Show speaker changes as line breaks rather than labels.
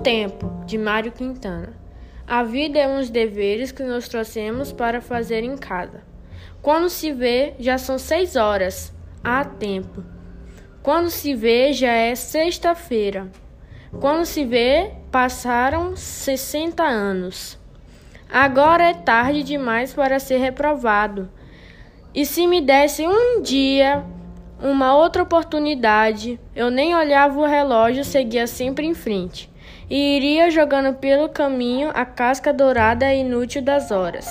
tempo, de Mário Quintana. A vida é uns deveres que nós trouxemos para fazer em casa. Quando se vê, já são seis horas. Há tempo. Quando se vê, já é sexta-feira. Quando se vê, passaram 60 anos. Agora é tarde demais para ser reprovado. E se me desse um dia uma outra oportunidade, eu nem olhava o relógio, seguia sempre em frente e iria jogando pelo caminho a casca dourada e inútil das horas.